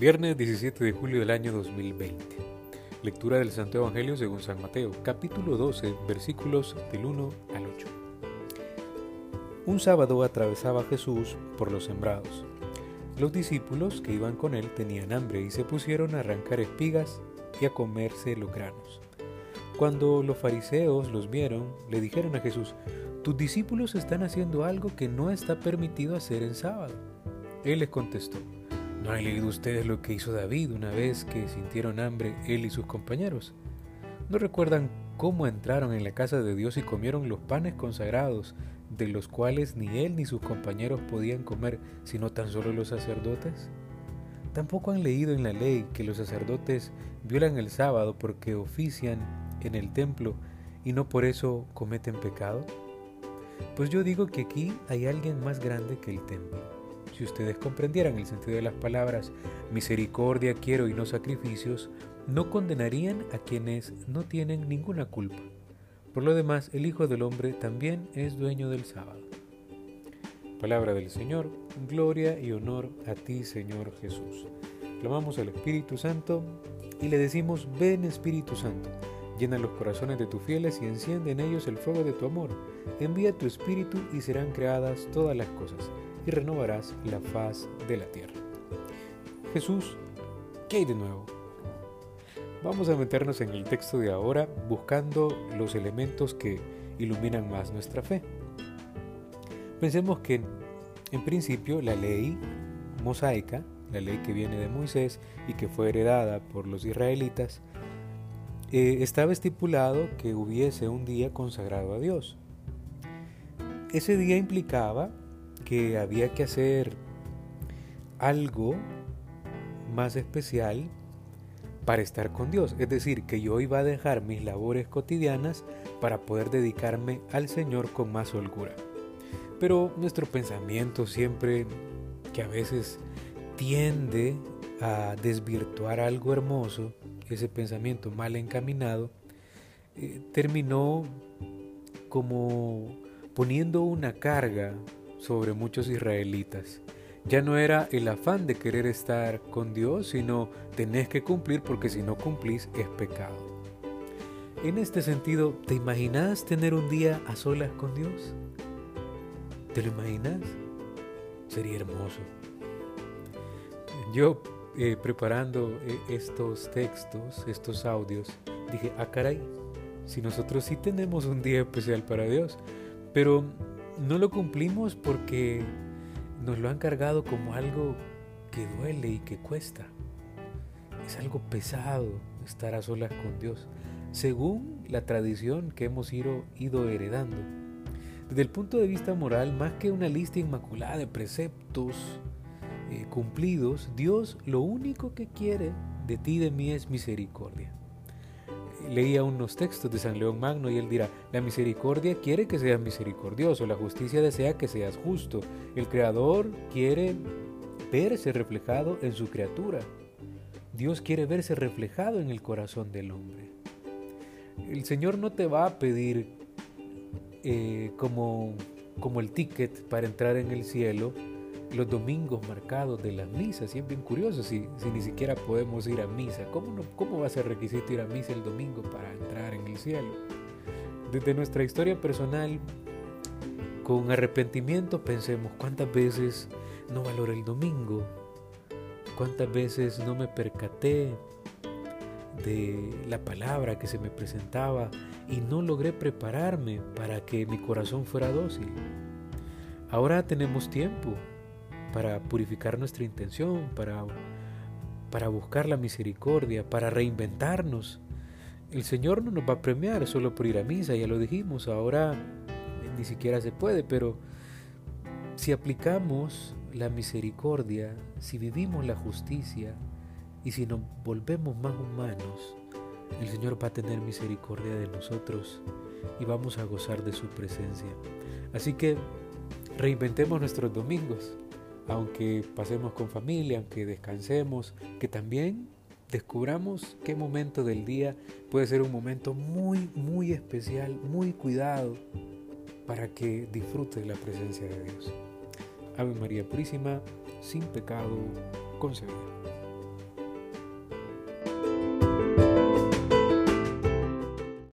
Viernes 17 de julio del año 2020. Lectura del Santo Evangelio según San Mateo, capítulo 12, versículos del 1 al 8. Un sábado atravesaba Jesús por los sembrados. Los discípulos que iban con él tenían hambre y se pusieron a arrancar espigas y a comerse los granos. Cuando los fariseos los vieron, le dijeron a Jesús, tus discípulos están haciendo algo que no está permitido hacer en sábado. Él les contestó, ¿No han leído ustedes lo que hizo David una vez que sintieron hambre él y sus compañeros? ¿No recuerdan cómo entraron en la casa de Dios y comieron los panes consagrados, de los cuales ni él ni sus compañeros podían comer, sino tan solo los sacerdotes? ¿Tampoco han leído en la ley que los sacerdotes violan el sábado porque ofician en el templo y no por eso cometen pecado? Pues yo digo que aquí hay alguien más grande que el templo si ustedes comprendieran el sentido de las palabras misericordia quiero y no sacrificios, no condenarían a quienes no tienen ninguna culpa. Por lo demás, el Hijo del Hombre también es dueño del sábado. Palabra del Señor, gloria y honor a ti, Señor Jesús. Clamamos al Espíritu Santo y le decimos, ven Espíritu Santo, llena los corazones de tus fieles y enciende en ellos el fuego de tu amor. Envía tu Espíritu y serán creadas todas las cosas y renovarás la faz de la tierra. Jesús, ¿qué hay de nuevo? Vamos a meternos en el texto de ahora buscando los elementos que iluminan más nuestra fe. Pensemos que en principio la ley mosaica, la ley que viene de Moisés y que fue heredada por los israelitas, eh, estaba estipulado que hubiese un día consagrado a Dios. Ese día implicaba que había que hacer algo más especial para estar con Dios. Es decir, que yo iba a dejar mis labores cotidianas para poder dedicarme al Señor con más holgura. Pero nuestro pensamiento siempre, que a veces tiende a desvirtuar algo hermoso, ese pensamiento mal encaminado, eh, terminó como poniendo una carga sobre muchos israelitas. Ya no era el afán de querer estar con Dios, sino tenés que cumplir porque si no cumplís es pecado. En este sentido, ¿te imaginas tener un día a solas con Dios? ¿Te lo imaginas? Sería hermoso. Yo eh, preparando eh, estos textos, estos audios, dije, ah caray, si nosotros sí tenemos un día especial para Dios, pero no lo cumplimos porque nos lo han cargado como algo que duele y que cuesta. Es algo pesado estar a solas con Dios, según la tradición que hemos ido, heredando. Desde el punto de vista moral, más que una lista inmaculada de preceptos eh, cumplidos, Dios lo único que quiere de ti y de mí es misericordia leía unos textos de San León Magno y él dirá, la misericordia quiere que seas misericordioso, la justicia desea que seas justo, el Creador quiere verse reflejado en su criatura, Dios quiere verse reflejado en el corazón del hombre. El Señor no te va a pedir eh, como, como el ticket para entrar en el cielo, los domingos marcados de las misas. Y es bien curioso si, si ni siquiera podemos ir a misa. ¿Cómo, no, ¿Cómo va a ser requisito ir a misa el domingo para entrar en el cielo? Desde nuestra historia personal, con arrepentimiento pensemos cuántas veces no valoré el domingo, cuántas veces no me percaté de la palabra que se me presentaba y no logré prepararme para que mi corazón fuera dócil. Ahora tenemos tiempo, para purificar nuestra intención, para, para buscar la misericordia, para reinventarnos. El Señor no nos va a premiar solo por ir a misa, ya lo dijimos, ahora ni siquiera se puede, pero si aplicamos la misericordia, si vivimos la justicia y si nos volvemos más humanos, el Señor va a tener misericordia de nosotros y vamos a gozar de su presencia. Así que reinventemos nuestros domingos aunque pasemos con familia, aunque descansemos, que también descubramos qué momento del día puede ser un momento muy, muy especial, muy cuidado para que disfrutes la presencia de Dios. Ave María Purísima, sin pecado concebida.